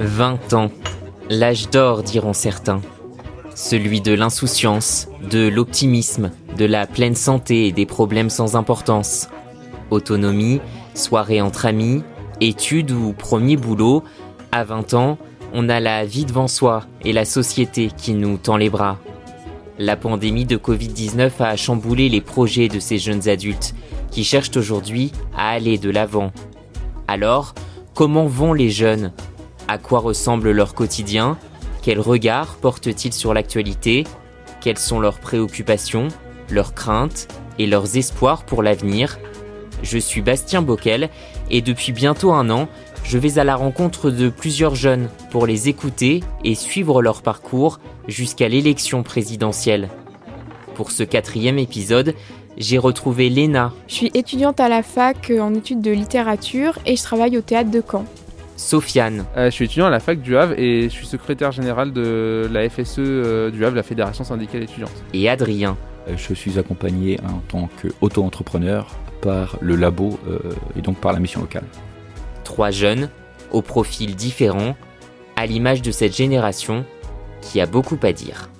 20 ans, l'âge d'or diront certains. Celui de l'insouciance, de l'optimisme, de la pleine santé et des problèmes sans importance. Autonomie, soirée entre amis, études ou premier boulot, à 20 ans, on a la vie devant soi et la société qui nous tend les bras. La pandémie de Covid-19 a chamboulé les projets de ces jeunes adultes qui cherchent aujourd'hui à aller de l'avant. Alors, comment vont les jeunes? À quoi ressemble leur quotidien? Quel regard portent-ils sur l'actualité? Quelles sont leurs préoccupations, leurs craintes et leurs espoirs pour l'avenir? Je suis Bastien Bockel et depuis bientôt un an, je vais à la rencontre de plusieurs jeunes pour les écouter et suivre leur parcours jusqu'à l'élection présidentielle. Pour ce quatrième épisode, j'ai retrouvé Léna. Je suis étudiante à la fac euh, en études de littérature et je travaille au théâtre de Caen. Sofiane. Euh, je suis étudiant à la fac du Havre et je suis secrétaire général de la FSE euh, du Havre, la Fédération syndicale étudiante. Et Adrien. Je suis accompagné en tant qu'auto-entrepreneur par le labo et donc par la mission locale. Trois jeunes, au profil différent, à l'image de cette génération qui a beaucoup à dire.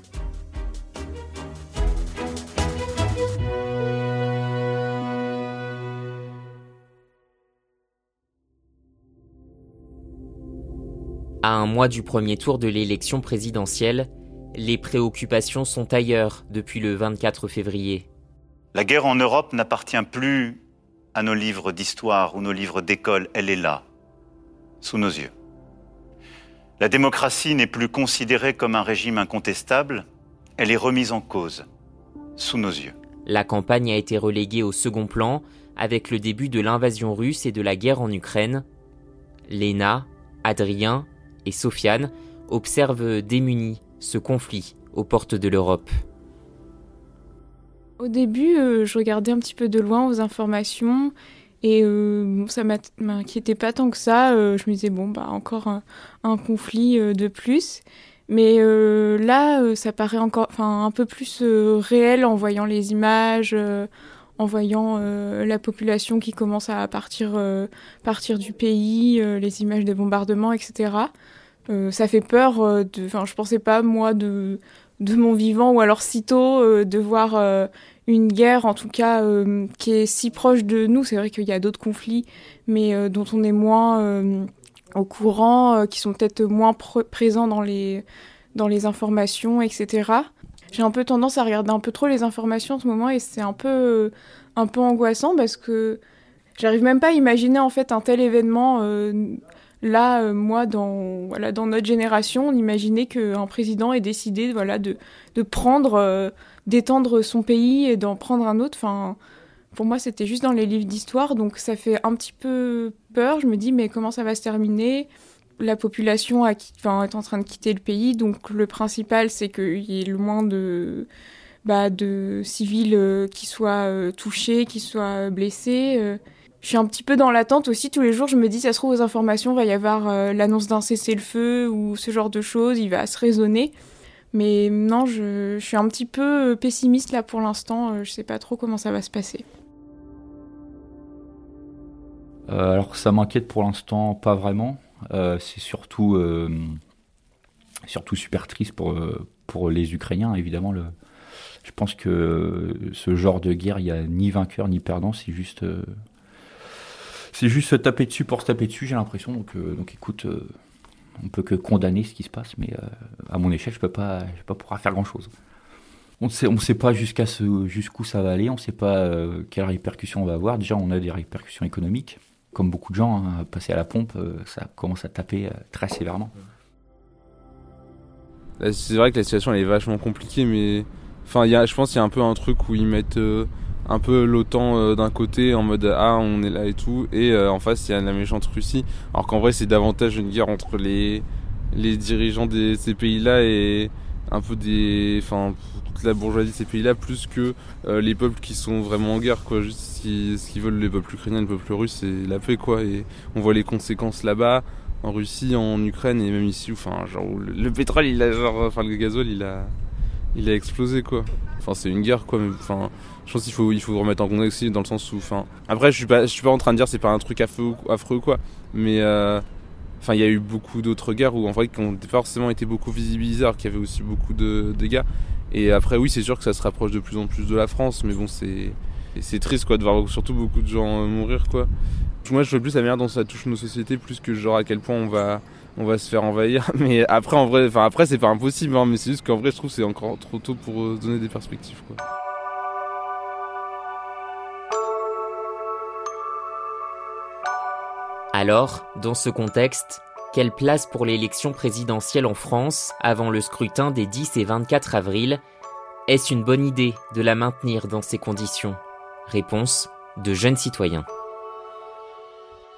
À un mois du premier tour de l'élection présidentielle, les préoccupations sont ailleurs depuis le 24 février. La guerre en Europe n'appartient plus à nos livres d'histoire ou nos livres d'école, elle est là, sous nos yeux. La démocratie n'est plus considérée comme un régime incontestable, elle est remise en cause, sous nos yeux. La campagne a été reléguée au second plan avec le début de l'invasion russe et de la guerre en Ukraine. Léna, Adrien et Sofiane observent démunis ce conflit aux portes de l'Europe. Au début, euh, je regardais un petit peu de loin aux informations et euh, ça m'inquiétait pas tant que ça. Euh, je me disais, bon, bah, encore un, conflit de plus. Mais là, ça paraît encore un peu plus réel en voyant les images, en voyant la population qui commence à partir, partir du pays, les images des bombardements, etc. ça fait peur. Enfin, je pensais pas, moi, de de mon vivant ou alors sitôt euh, de voir euh, une guerre en tout cas euh, qui est si proche de nous. C'est vrai qu'il y a d'autres conflits mais dont on est moins au courant, qui sont peut-être moins présents dans les, dans les informations, etc. J'ai un peu tendance à regarder un peu trop les informations en ce moment et c'est un peu, un peu angoissant parce que j'arrive même pas à imaginer en fait un tel événement Là, euh, moi, dans, notre génération, on imaginait qu'un président ait décidé voilà, de, de prendre, euh, d'étendre son pays et d'en prendre un autre. Enfin, pour moi, c'était juste dans les livres d'histoire, donc ça fait un petit peu peur. Je me dis, mais comment ça va se terminer? La population a, enfin, est en train de quitter le pays, donc le principal, c'est qu'il y ait le moins de, bah, civils euh, qui soient touchés, qui soient blessés je suis un petit peu dans l'attente aussi. Tous les jours, je me dis, ça se trouve aux informations, il va y avoir euh, l'annonce d'un cessez-le-feu ou ce genre de choses, il va se raisonner. Mais non, je, suis un petit peu euh, pessimiste là pour l'instant. Euh, je sais pas trop comment ça va se passer. alors ça m'inquiète pour l'instant pas vraiment. C'est surtout, surtout super triste pour, pour les Ukrainiens, évidemment. Je pense que ce genre de guerre, il n'y a ni vainqueur ni perdant, c'est juste c'est juste se taper dessus pour se taper dessus, j'ai l'impression. Donc, euh, donc écoute, euh, on peut que condamner ce qui se passe, mais euh, à mon échelle, je peux pas, je pas pouvoir faire grand chose. On ne sait, pas jusqu'à jusqu'où ça va aller, on ne sait pas quelles répercussions on va avoir. Déjà, on a des répercussions économiques. Comme beaucoup de gens, hein, passer à la pompe, ça commence à taper très sévèrement. C'est vrai que la situation elle est vachement compliquée, mais enfin, y a, je pense qu'il y a un peu un truc où ils mettent un peu l'OTAN euh, d'un côté en mode ah on est là et tout et euh, en face il y a la méchante Russie alors qu'en vrai c'est davantage une guerre entre les les dirigeants de ces pays-là et un peu des enfin la bourgeoisie de ces pays-là plus que euh, les peuples qui sont vraiment en guerre quoi. Juste ce qu'ils veulent les peuples ukrainiens les peuples russes c'est la paix quoi. Et on voit les conséquences là-bas en Russie en Ukraine et même ici enfin genre le, le pétrole il a genre enfin le gazole il a il a explosé quoi. Enfin c'est une guerre quoi mais enfin je pense qu'il faut, il faut remettre en contexte dans le sens où, enfin, après, je suis pas, je suis pas en train de dire c'est pas un truc affreux, affreux quoi, mais, euh, Enfin, il y a eu beaucoup d'autres guerres où en vrai qui ont forcément été beaucoup visibilisées, alors qu'il y avait aussi beaucoup de dégâts. Et après, oui, c'est sûr que ça se rapproche de plus en plus de la France, mais bon, c'est c'est triste quoi de voir surtout beaucoup de gens mourir quoi. Moi, je vois plus la manière dont ça touche nos sociétés, plus que genre à quel point on va on va se faire envahir. Mais après, en vrai, après, c'est pas impossible, hein, mais c'est juste qu'en vrai, je trouve que c'est encore trop tôt pour euh, donner des perspectives. Alors, dans ce contexte, quelle place pour l'élection présidentielle en France avant le scrutin des 10 et 24 avril? Est-ce une bonne idée de la maintenir dans ces conditions? Réponse de jeunes citoyens.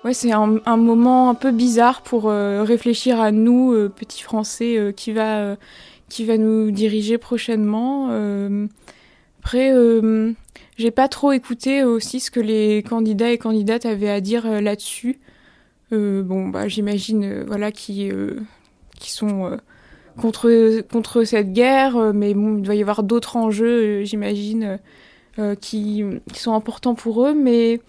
Ouais, c'est un, moment un peu bizarre pour euh, réfléchir à nous, euh, petits Français, euh, qui, va, qui va nous diriger prochainement. après, j'ai pas trop écouté aussi ce que les candidats et candidates avaient à dire là-dessus. Euh, bon, bah, j'imagine, euh, voilà, qui, euh, sont contre, contre cette guerre, mais il doit y avoir d'autres enjeux, j'imagine, qui, sont importants pour eux, mais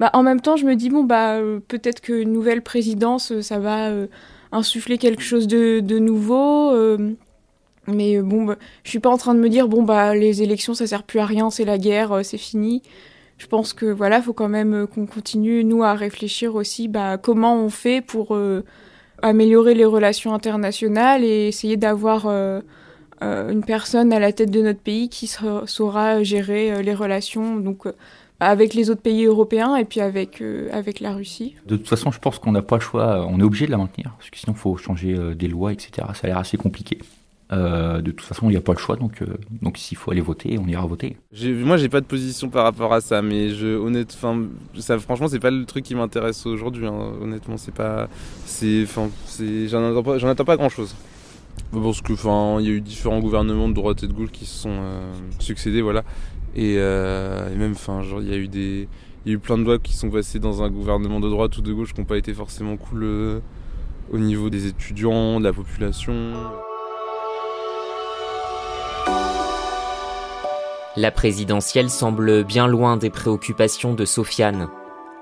bah, en même temps, je me dis, bon, bah, peut-être qu'une nouvelle présidence, ça va insuffler quelque chose de, de nouveau. mais bon, bah, je suis pas en train de me dire, bon, bah, les élections, ça sert plus à rien, c'est la guerre, c'est fini je pense que voilà, faut quand même euh, qu'on continue nous à réfléchir aussi, bah, comment on fait pour euh, améliorer les relations internationales et essayer d'avoir euh, une personne à la tête de notre pays qui saura gérer les relations donc avec les autres pays européens et puis avec avec la Russie. De toute façon, je pense qu'on n'a pas le choix, on est obligé de la maintenir parce que sinon il faut changer des lois, etc. Ça a l'air assez compliqué. Euh, de toute façon, il n'y a pas le choix, donc, euh, donc s'il faut aller voter, on ira voter. Moi, j'ai pas de position par rapport à ça, mais je, honnête, ça, franchement, c'est pas le truc qui m'intéresse aujourd'hui. Hein. Honnêtement, c'est pas, j'en attends pas, grand chose. Parce que, enfin, il y a eu différents gouvernements de droite et de gauche qui se sont euh, succédés, voilà. Et, même, enfin, il y a eu des, il y a eu plein de lois qui sont passées dans un gouvernement de droite ou de gauche qui n'ont pas été forcément cool au niveau des étudiants, de la population. La présidentielle semble bien loin des préoccupations de Sofiane.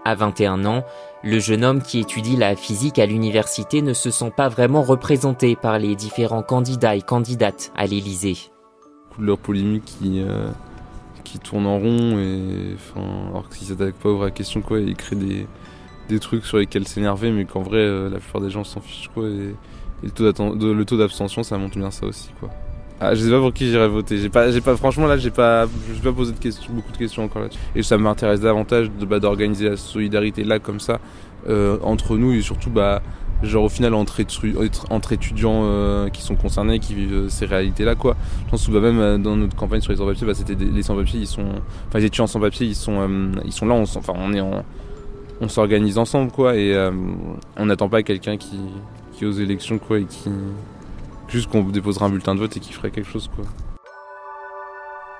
À 21 ans, le jeune homme qui étudie la physique à l'université ne se sent pas vraiment représenté par les différents candidats et candidates à l'Élysée. Leurs polémiques qui, euh, qui tournent en rond et enfin, alors qu'ils s'attaquent pas aux vraies questions quoi, ils créent des, des trucs sur lesquels s'énerver mais qu'en vrai euh, la plupart des gens s'en fichent quoi et, et le taux d'abstention ça montre bien ça aussi quoi. Ah, je sais pas pour qui j'irai voter. J'ai pas, j'ai pas, franchement là, j'ai pas, pas posé de beaucoup de questions encore là-dessus. Et ça m'intéresse davantage de bah, d'organiser la solidarité là comme ça euh, entre nous et surtout bah genre au final entre, étudiants euh, qui sont concernés, qui vivent euh, ces réalités là quoi. Je pense que bah, même dans notre campagne sur les sans-papiers, bah, c'était les sans-papiers, ils sont, enfin les étudiants sans-papiers, ils sont, ils sont là, on, enfin on est on s'organise ensemble quoi et on n'attend pas quelqu'un qui, qui est aux élections quoi et qui Juste qu'on déposera un bulletin de vote et qu'il ferait quelque chose, quoi.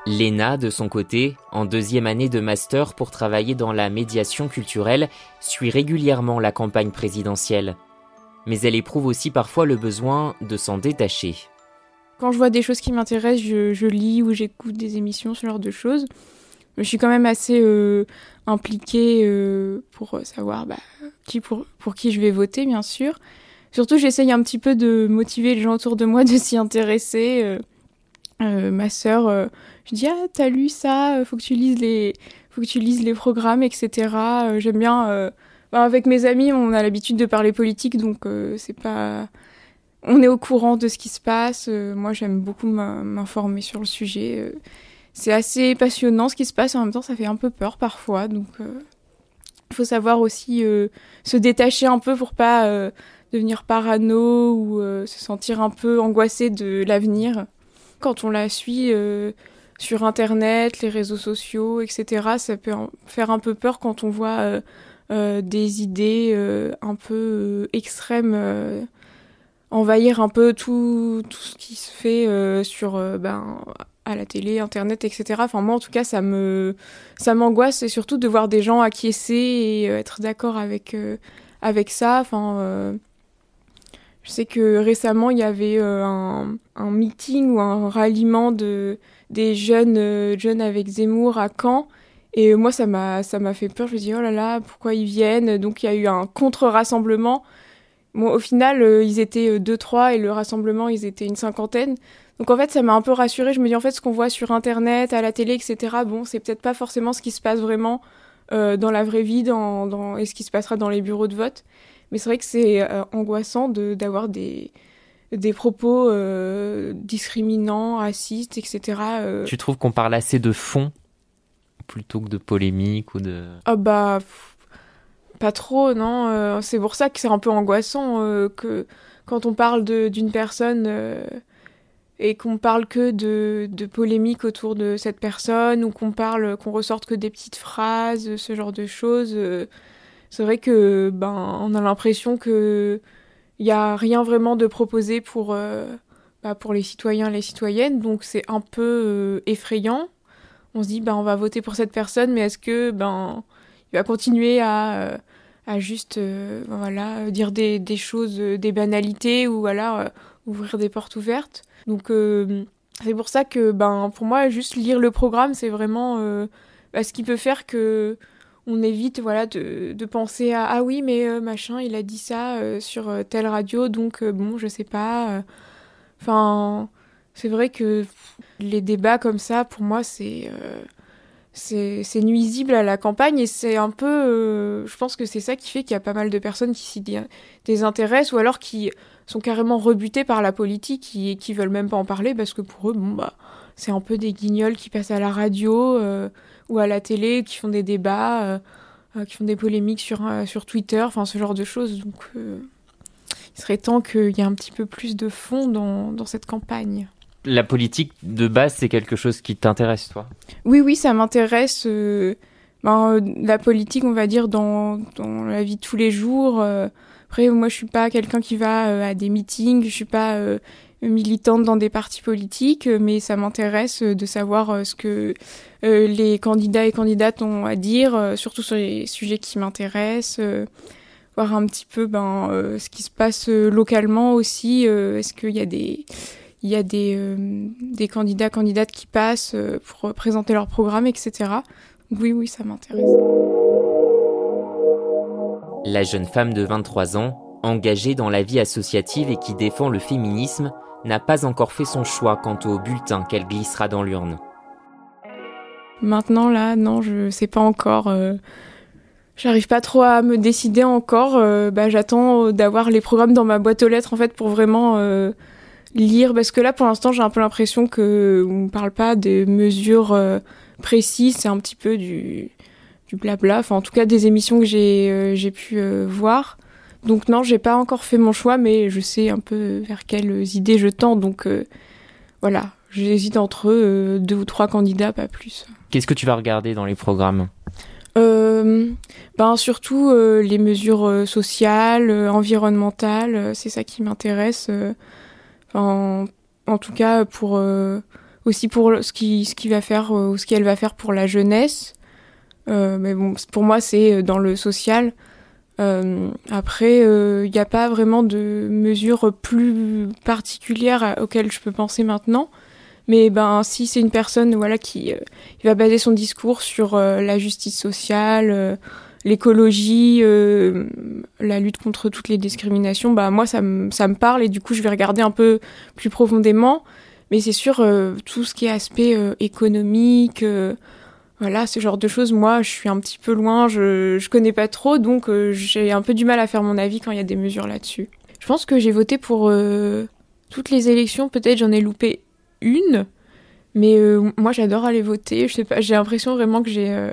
Léna, de son côté, en deuxième année de master pour travailler dans la médiation culturelle, suit régulièrement la campagne présidentielle. Mais elle éprouve aussi parfois le besoin de s'en détacher. Quand je vois des choses qui m'intéressent, je, lis ou j'écoute des émissions, ce genre de choses. Je suis quand même assez euh, impliquée euh, pour savoir bah, qui pour, pour qui je vais voter, bien sûr. Surtout, j'essaye un petit peu de motiver les gens autour de moi de s'y intéresser. Euh, euh, ma sœur, euh, je dis ah t'as lu ça, faut que tu lises les, faut que tu lises les programmes, etc. J'aime bien. Bah, avec mes amis, on a l'habitude de parler politique, donc c'est pas. On est au courant de ce qui se passe. moi, j'aime beaucoup m'informer sur le sujet. c'est assez passionnant ce qui se passe. En même temps, ça fait un peu peur parfois, donc il faut savoir aussi se détacher un peu pour pas devenir parano ou euh, se sentir un peu angoissé de l'avenir. Quand on la suit euh, sur Internet, les réseaux sociaux, etc., ça peut faire un peu peur quand on voit euh, des idées un peu extrêmes envahir un peu tout, ce qui se fait sur ben à la télé, internet, etc. Enfin moi en tout cas ça me m'angoisse et surtout de voir des gens acquiescer et être d'accord avec ça. Je sais que récemment, il y avait euh, un, meeting ou un ralliement de, des jeunes, euh, jeunes avec Zemmour à Caen. Et moi, ça m'a, ça m'a fait peur. Je me dis, oh là là, pourquoi ils viennent? Donc, il y a eu un contre-rassemblement. Bon, au final, ils étaient deux, trois et le rassemblement, ils étaient une cinquantaine. Donc en fait, ça m'a un peu rassurée. Je me dis en fait, ce qu'on voit sur Internet, à la télé, etc. Bon, c'est peut-être pas forcément ce qui se passe vraiment dans la vraie vie, dans, et ce qui se passera dans les bureaux de vote. Mais c'est vrai que c'est angoissant d'avoir des des propos euh, discriminants, racistes, etc. Euh. Tu trouves qu'on parle assez de fond plutôt que de polémique ou de... Ah bah, pas trop, non. Euh, c'est pour ça que c'est un peu angoissant que quand on parle d'une personne et qu'on parle que de, de polémique autour de cette personne ou qu'on parle, qu'on ressorte que des petites phrases, ce genre de choses. C'est vrai que ben on a l'impression que il n'y a rien vraiment de proposé pour, euh, bah, pour les citoyens et les citoyennes, donc c'est un peu euh, effrayant. On se dit, bah, on va voter pour cette personne, mais est-ce que ben, il va continuer à, euh, à juste voilà, dire des, des, choses, des banalités, ou voilà, ouvrir des portes ouvertes Donc c'est pour ça que ben, pour moi, juste lire le programme, c'est vraiment bah, ce qui peut faire que on évite voilà de, penser à ah oui mais euh, machin il a dit ça euh, sur euh, telle radio donc bon je sais pas enfin c'est vrai que les débats comme ça pour moi c'est c'est nuisible à la campagne et c'est un peu je pense que c'est ça qui fait qu'il y a pas mal de personnes qui s'y désintéressent ou alors qui sont carrément rebutées par la politique et qui veulent même pas en parler parce que pour eux bon bah c'est un peu des guignols qui passent à la radio ou à la télé qui font des débats, euh, euh, qui font des polémiques sur, euh, sur Twitter, enfin ce genre de choses. Donc il serait temps qu'il y ait un petit peu plus de fond dans, dans cette campagne. La politique de base, c'est quelque chose qui t'intéresse, toi? Oui, oui, ça m'intéresse. Ben, la politique, on va dire, dans, dans, la vie de tous les jours. après, moi, je suis pas quelqu'un qui va à des meetings, je suis pas militante dans des partis politiques, mais ça m'intéresse de savoir ce que euh, les candidats et candidates ont à dire, euh, surtout sur les sujets qui m'intéressent, euh, voir un petit peu ben, ce qui se passe localement aussi. Est-ce qu'il y a des il y a des, des candidats, candidates qui passent pour présenter leur programme, etc. Oui, oui, ça m'intéresse. La jeune femme de 23 ans, engagée dans la vie associative et qui défend le féminisme, n'a pas encore fait son choix quant au bulletin qu'elle glissera dans l'urne. Maintenant, là, non, je sais pas encore. Euh, j'arrive pas trop à me décider encore. Euh, bah, j'attends d'avoir les programmes dans ma boîte aux lettres, en fait, pour vraiment euh, lire. Parce que là, pour l'instant, j'ai un peu l'impression que on parle pas des mesures précises. C'est un petit peu du, du blabla. Enfin, en tout cas, des émissions que j'ai j'ai pu voir. Donc non, j'ai pas encore fait mon choix, mais je sais un peu vers quelles idées je tends. Donc voilà, j'hésite entre deux ou trois candidats, pas plus. Qu'est-ce que tu vas regarder dans les programmes? Euh, ben surtout euh, les mesures euh, sociales, environnementales, c'est ça qui m'intéresse. en tout cas pour aussi pour ce qui ce qui va faire ou ce qu'elle va faire pour la jeunesse. mais bon, pour moi c'est dans le social. Après, il n'y a pas vraiment de mesures plus particulières auxquelles je peux penser maintenant. Mais ben, si c'est une personne voilà qui euh, va baser son discours sur euh, la justice sociale, euh, l'écologie, la lutte contre toutes les discriminations, bah moi ça ça me parle et du coup je vais regarder un peu plus profondément. Mais c'est sûr tout ce qui est aspect économique, voilà ce genre de choses, moi je suis un petit peu loin, je je connais pas trop donc j'ai un peu du mal à faire mon avis quand il y a des mesures là-dessus. Je pense que j'ai voté pour toutes les élections, peut-être j'en ai loupé une, mais euh, moi j'adore aller voter. Je sais pas, j'ai l'impression vraiment que j'ai euh,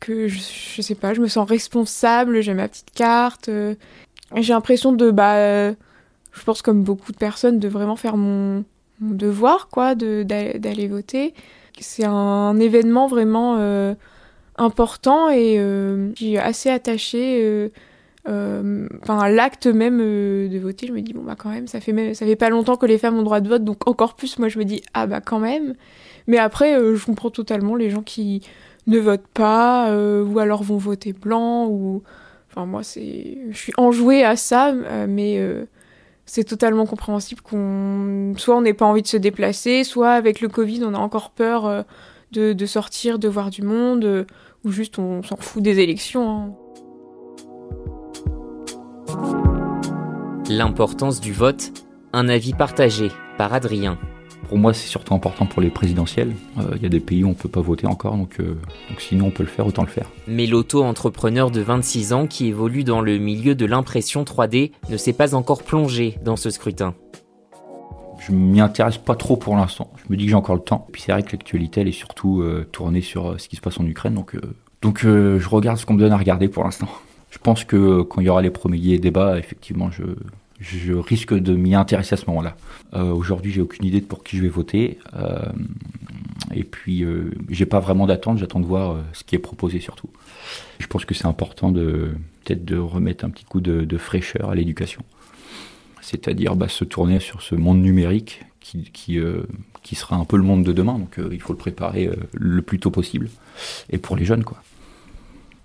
que je, sais pas, je me sens responsable. J'ai ma petite carte. Euh, j'ai l'impression de bah, je pense comme beaucoup de personnes de vraiment faire mon, mon devoir quoi, de d'aller voter. C'est un événement vraiment important et je suis assez attachée euh, enfin l'acte même euh, de voter. Je me dis bon bah quand même ça fait ça fait pas longtemps que les femmes ont droit de vote donc encore plus moi je me dis ah bah quand même. Mais après euh, je comprends totalement les gens qui ne votent pas ou alors vont voter blanc ou enfin moi c'est je suis enjouée à ça mais c'est totalement compréhensible qu'on soit on n'ait pas envie de se déplacer soit avec le covid on a encore peur de, de, sortir de voir du monde ou juste on s'en fout des élections hein. L'importance du vote, un avis partagé par Adrien. Pour moi, c'est surtout important pour les présidentielles. Euh, Il y a des pays où on ne peut pas voter encore, donc, euh, donc sinon on peut le faire, autant le faire. Mais l'auto-entrepreneur de 26 ans qui évolue dans le milieu de l'impression 3D ne s'est pas encore plongé dans ce scrutin. Je m'y intéresse pas trop pour l'instant. Je me dis que j'ai encore le temps. Puis c'est vrai que l'actualité, elle est surtout euh, tournée sur euh, ce qui se passe en Ukraine, donc, euh, donc je regarde ce qu'on me donne à regarder pour l'instant. Je pense que quand il y aura les premiers débats, effectivement, je, je risque de m'y intéresser à ce moment-là. Euh, Aujourd'hui, j'ai aucune idée de pour qui je vais voter. Euh, et puis, euh, j'ai pas vraiment d'attente. J'attends de voir euh, ce qui est proposé surtout. Je pense que c'est important de peut-être de remettre un petit coup de, fraîcheur à l'éducation. C'est-à-dire bah, se tourner sur ce monde numérique qui, qui, euh, qui sera un peu le monde de demain. Donc, euh, il faut le préparer le plus tôt possible. Et pour les jeunes, quoi.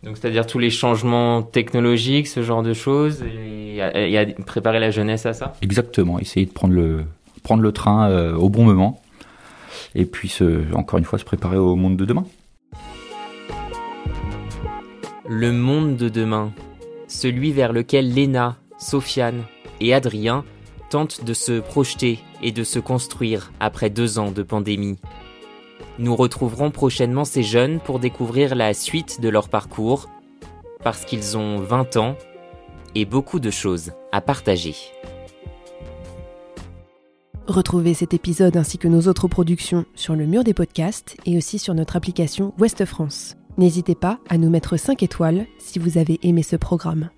Donc c'est-à-dire tous les changements technologiques, ce genre de choses, et, préparer la jeunesse à ça Exactement, essayer de prendre le, prendre le train euh, au bon moment. Et puis, se, encore une fois, se préparer au monde de demain. Le monde de demain, celui vers lequel Léna, Sofiane et Adrien tentent de se projeter et de se construire après deux ans de pandémie. Nous retrouverons prochainement ces jeunes pour découvrir la suite de leur parcours, parce qu'ils ont 20 ans et beaucoup de choses à partager. Retrouvez cet épisode ainsi que nos autres productions sur le mur des podcasts et aussi sur notre application Ouest France. N'hésitez pas à nous mettre 5 étoiles si vous avez aimé ce programme.